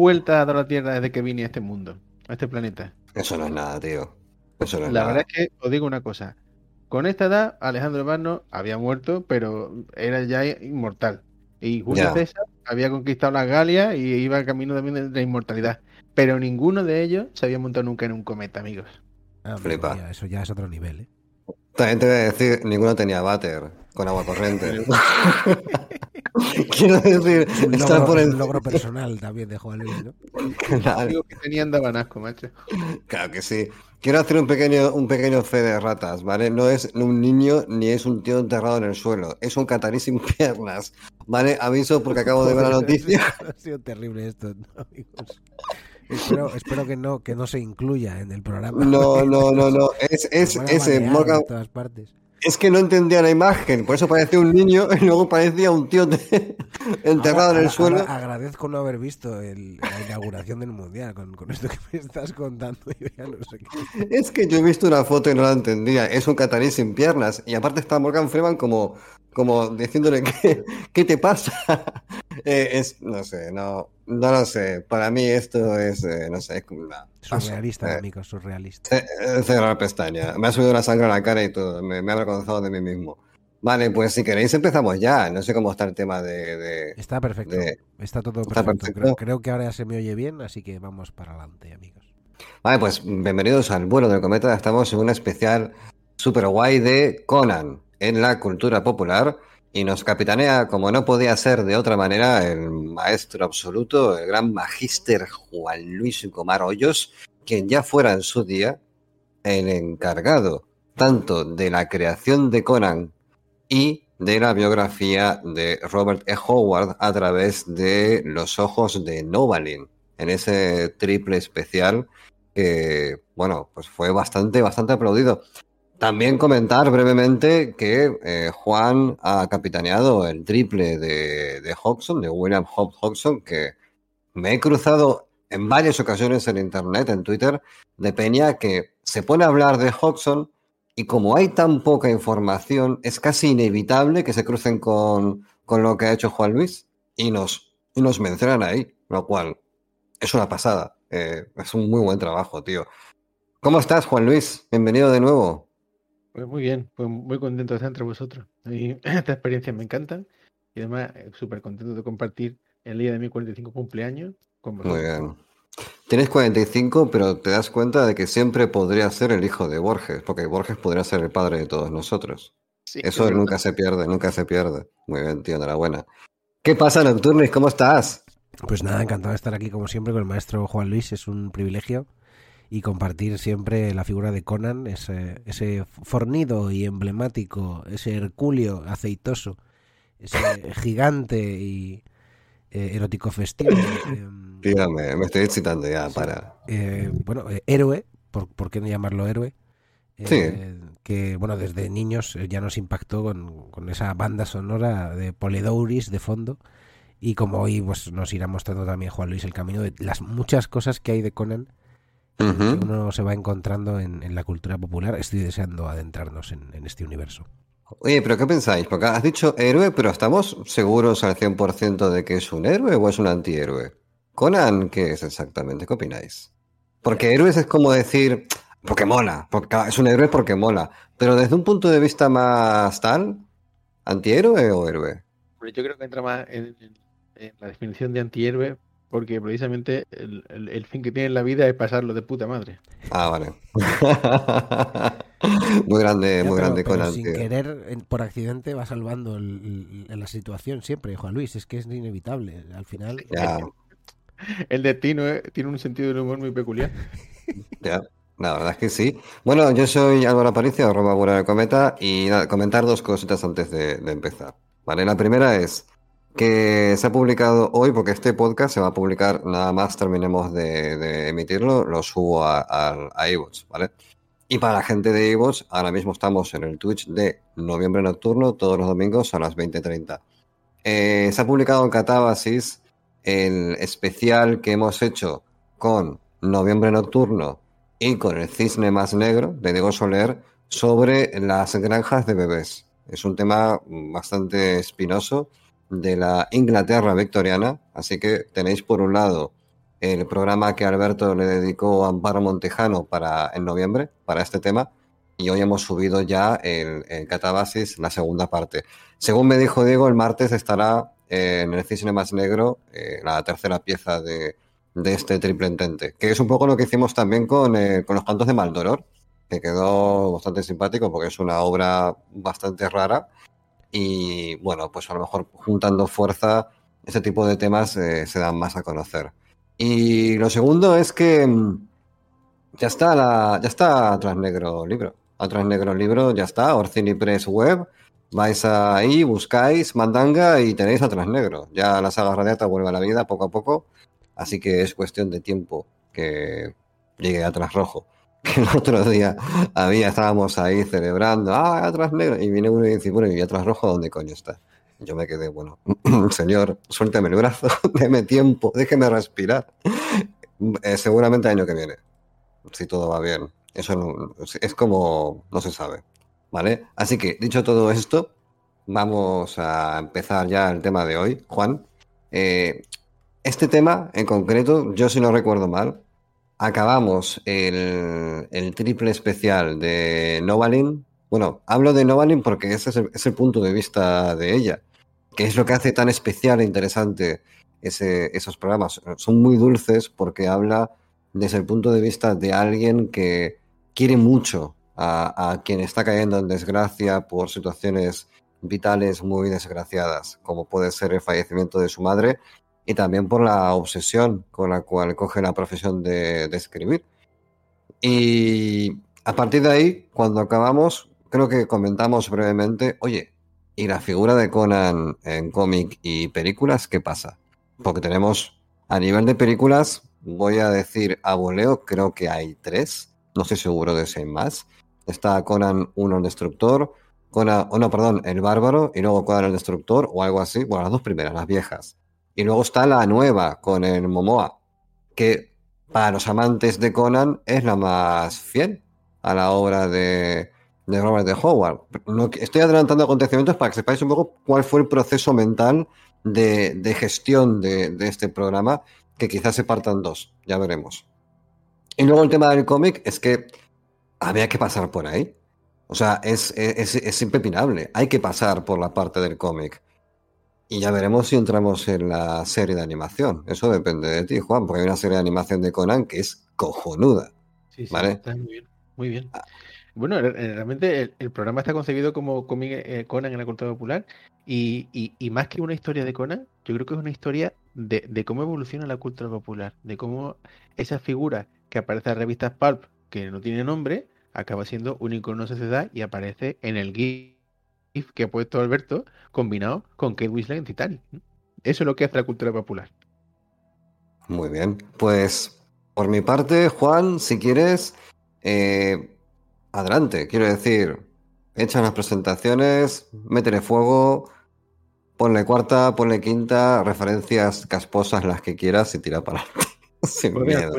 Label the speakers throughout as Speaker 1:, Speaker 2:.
Speaker 1: Vueltas a dar la Tierra desde que vine a este mundo, a este planeta.
Speaker 2: Eso no es nada, tío. Eso no es
Speaker 1: la
Speaker 2: nada.
Speaker 1: verdad es que os digo una cosa. Con esta edad, Alejandro Magno había muerto, pero era ya inmortal. Y Julio
Speaker 2: Ya.
Speaker 1: César había conquistado las Galias y iba camino también de la inmortalidad. Pero ninguno de ellos se había montado nunca en un cometa, amigos.
Speaker 3: Ah,
Speaker 2: Flipa.
Speaker 3: eso ya es otro nivel, ¿eh?
Speaker 2: También te voy a decir, ninguno tenía váter con agua corriente. Quiero decir,
Speaker 3: Es un
Speaker 2: está
Speaker 3: logro,
Speaker 2: por el...
Speaker 3: logro personal también de Juan Luis, ¿no?
Speaker 2: Claro,
Speaker 1: Digo que tenían dabanasco, macho.
Speaker 2: claro que sí. Quiero hacer un pequeño, un pequeño fe de ratas, ¿vale? No es un niño ni es un tío enterrado en el suelo. Es un catarí sin piernas, ¿vale? Aviso porque acabo de ver la noticia.
Speaker 3: Ha sido terrible esto, ¿no, amigos? Espero, espero que no que no se incluya en el programa.
Speaker 2: No, no, no, no. Es, es ese Morgan.
Speaker 3: en todas partes.
Speaker 2: Es que no entendía la imagen, por eso parecía un niño y luego parecía un tío de- enterrado
Speaker 3: Ahora-
Speaker 2: en el
Speaker 3: ahora-
Speaker 2: suelo.
Speaker 3: ahora agradezco no haber visto el- la inauguración del mundial con, con esto que me estás contando. Yo ya no sé qué.
Speaker 2: Es que yo he visto una foto y no la entendía. Es un catarí sin piernas. Y aparte está Morgan Freeman como, como diciéndole que, ¿qué te pasa? Eh, es, no sé, no, no lo sé. Para mí esto es, eh, no sé, es como una...
Speaker 3: Surrealista,
Speaker 2: Eh,
Speaker 3: amigos, surrealista.
Speaker 2: eh, eh, cerrar pestaña. Me ha subido la sangre a la cara y todo. Me, me he avergonzado de mí mismo. Vale, pues si queréis empezamos ya. No sé cómo está el tema de... de-
Speaker 3: Está perfecto.
Speaker 2: de-
Speaker 3: Está todo
Speaker 2: está
Speaker 3: perfecto. Creo, creo que ahora ya se me oye bien, así que vamos para adelante, amigos.
Speaker 2: Vale, pues bienvenidos al vuelo del cometa. Estamos en un especial super guay de Conan en la cultura popular y nos capitanea, como no podía ser de otra manera, el maestro absoluto, el gran magíster Juan Luis Gomar Hoyos, quien ya fuera en su día el encargado tanto de la creación de Conan y de la biografía de Robert E. Howard a través de Los Ojos de Novalin, en ese triple especial que, bueno, pues fue bastante, bastante aplaudido. También comentar brevemente que eh, Juan ha capitaneado el triple de, de de William Hobbs que me he cruzado en varias ocasiones en internet, en Twitter, de Peña, que se pone a hablar de Hodgson y como hay tan poca información, es casi inevitable que se crucen con, con lo que ha hecho Juan Luis y nos, y nos mencionan ahí, lo cual es una pasada. Eh, es un muy buen trabajo, tío. ¿Cómo estás, Juan Luis? Bienvenido de nuevo.
Speaker 1: Pues muy bien, pues muy contento de estar entre vosotros. Y esta experiencia me encanta. Y además, eh, súper contento de compartir el día de mi 45 cumpleaños con vosotros.
Speaker 2: Muy bien. Tienes 45, pero te das cuenta de que siempre podría ser el hijo de Borges, porque Borges podría ser el padre de todos nosotros.
Speaker 1: Sí,
Speaker 2: Eso
Speaker 1: es
Speaker 2: nunca se pierde, nunca se pierde. Muy bien, tío, enhorabuena. ¿Qué pasa, Nocturnis? ¿Cómo estás?
Speaker 3: Pues nada, encantado de estar aquí como siempre con el maestro Juan Luis, es un privilegio y compartir siempre la figura de Conan, ese, ese fornido y emblemático, ese herculeo aceitoso, ese gigante y eh, erótico festivo. em,
Speaker 2: Tío, me, estoy excitando ya,
Speaker 3: Sí.
Speaker 2: para.
Speaker 3: eh, bueno, eh, héroe, por, ¿por qué no llamarlo héroe? Eh, Que, bueno, desde niños eh, ya nos impactó con, con esa banda sonora de Polidouris de fondo. Y como hoy pues, nos irá mostrando también Juan Luis el camino de las muchas cosas que hay de Conan que uno se va encontrando en, en la cultura popular. Estoy deseando adentrarnos en, en este universo.
Speaker 2: Oye, pero ¿qué pensáis? Porque has dicho héroe, pero ¿estamos seguros al 100% de que es un héroe o es un antihéroe? Conan, ¿qué es exactamente? ¿Qué opináis? Porque héroes es como decir, Porque mola, porque es un héroe porque mola. Pero desde un punto de vista más tal, ¿antihéroe o héroe?
Speaker 1: Yo creo que entra más en, la definición de antihéroe porque precisamente el, fin que tiene en la vida es pasarlo de puta madre.
Speaker 2: Ah, vale. muy grande, muy grande con
Speaker 3: Sin querer, por accidente, va salvando la situación siempre, Juan Luis. Es que es inevitable. Al final.
Speaker 1: El destino eh, tiene un sentido del humor muy peculiar.
Speaker 2: Ya. La verdad es que sí. Bueno, yo soy Álvaro Aparicio, arroba Buena de Cometa, y comentar dos cositas antes de, empezar. Vale, la primera es que se ha publicado hoy, porque este podcast se va a publicar nada más terminemos de, emitirlo, lo subo a, a, ¿vale? Y para la gente de iVoox, ahora mismo estamos en el Twitch de Noviembre Nocturno, todos los domingos a las 20.30. Eh, se ha publicado en Catábasis el especial que hemos hecho con Noviembre Nocturno y con el cisne más negro de Diego Soler sobre las granjas de bebés. Es un tema bastante espinoso de la Inglaterra victoriana, así que tenéis por un lado el programa que Alberto le dedicó a Amparo Montejano para en noviembre para este tema y hoy hemos subido ya el, Catabasis la segunda parte. Según me dijo Diego, el martes estará en el cisne más negro eh, la tercera pieza de, de este triple entente, que es un poco lo que hicimos también con, eh, con los cantos de Maldoror, que quedó bastante simpático porque es una obra bastante rara y bueno, pues a lo mejor juntando fuerza, ese tipo de temas eh, se dan más a conocer. Y lo segundo es que mm, ya está la, ya está Transnegro Libro. A Transnegro Libro ya está, Orcini Press Web. Vais ahí, buscáis Mandanga y tenéis a Transnegro. Ya la saga radiata vuelve a la vida poco a poco Así que es cuestión de tiempo que llegue atrás rojo. Que el otro día había, estábamos ahí celebrando, ah, atrás negro, y viene uno y dice, bueno, ¿y atrás rojo dónde coño está? Yo me quedé, bueno, señor, suélteme el brazo, déme tiempo, déjeme respirar. Eh, seguramente año que viene, si todo va bien. Eso es como, no se sabe. ¿Vale? Así que, dicho todo esto, vamos a empezar ya el tema de hoy. Juan, eh, este tema en concreto, yo si no recuerdo mal, acabamos el, triple especial de Novalin. Bueno, hablo de Novalin porque ese es el, punto de vista de ella, que es lo que hace tan especial e interesante esos programas. Son muy dulces porque habla desde el punto de vista de alguien que quiere mucho a quien está cayendo en desgracia por situaciones vitales muy desgraciadas, como puede ser el fallecimiento de su madre y también por la obsesión con la cual coge la profesión de, escribir. Y a partir de ahí, cuando acabamos, creo que comentamos brevemente, oye, ¿y la figura de Conan en cómic y películas qué pasa? Porque tenemos, a nivel de películas, voy a decir a voleo, creo que hay tres, no estoy seguro de si hay más. Está Conan 1 el Destructor, Conan, oh no, perdón, el Bárbaro, y luego Conan el Destructor, o algo así, bueno, las dos primeras, las viejas. Y luego está la nueva con el Momoa, que para los amantes de Conan es la más fiel a la obra de, Robert de Howard. estoy adelantando acontecimientos para que sepáis un poco cuál fue el proceso mental de, gestión de, este programa, que quizás se partan dos, ya veremos. Y luego el tema del cómic es que había que pasar por ahí. O sea, es, es, es impepinable. Hay que pasar por la parte del cómic. Y ya veremos si entramos en la serie de animación. Eso depende de ti, Juan, porque hay una serie de animación de Conan que es cojonuda. Sí, sí, está
Speaker 1: muy bien. Muy bien. Ah. Bueno, realmente el, programa está concebido como eh, Conan en la cultura popular y, más que una historia de Conan, yo creo que es una historia de, cómo evoluciona la cultura popular, de cómo esa figura que aparece en revistas Pulp, que no tiene nombre, acaba siendo un icono de sociedad y aparece en el GIF que ha puesto Alberto combinado con Kate Winslet en Titanic. Eso es lo que hace la cultura popular.
Speaker 2: Muy bien. Pues por mi parte, Juan, si quieres, eh, adelante. Quiero decir, echa las presentaciones, métele fuego, ponle cuarta, ponle quinta, referencias casposas las que quieras y tira para adelante. Sin pues miedo.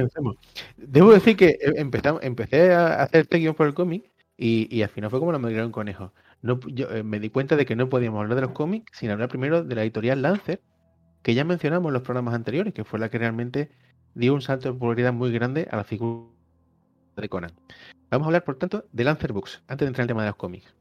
Speaker 1: Debo decir que empecé a hacer este guion por el cómic y, al final fue como lo me un conejo no, yo eh, me di cuenta de que no podíamos hablar de los cómics sin hablar primero de la editorial Lancer, que ya mencionamos en los programas anteriores, que fue la que realmente dio un salto de popularidad muy grande a la figura de Conan. Vamos a hablar, por tanto, de Lancer Books, antes de entrar en el tema de los cómics.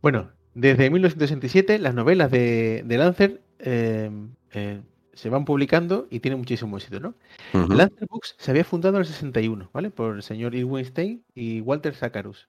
Speaker 1: Bueno, desde 1967 las novelas de, de Lancer eh, eh, se van publicando y tienen muchísimo éxito, ¿no? Lancer Books se había fundado en el 61, ¿vale? Por el señor Irwin Stein y Walter Sacarus.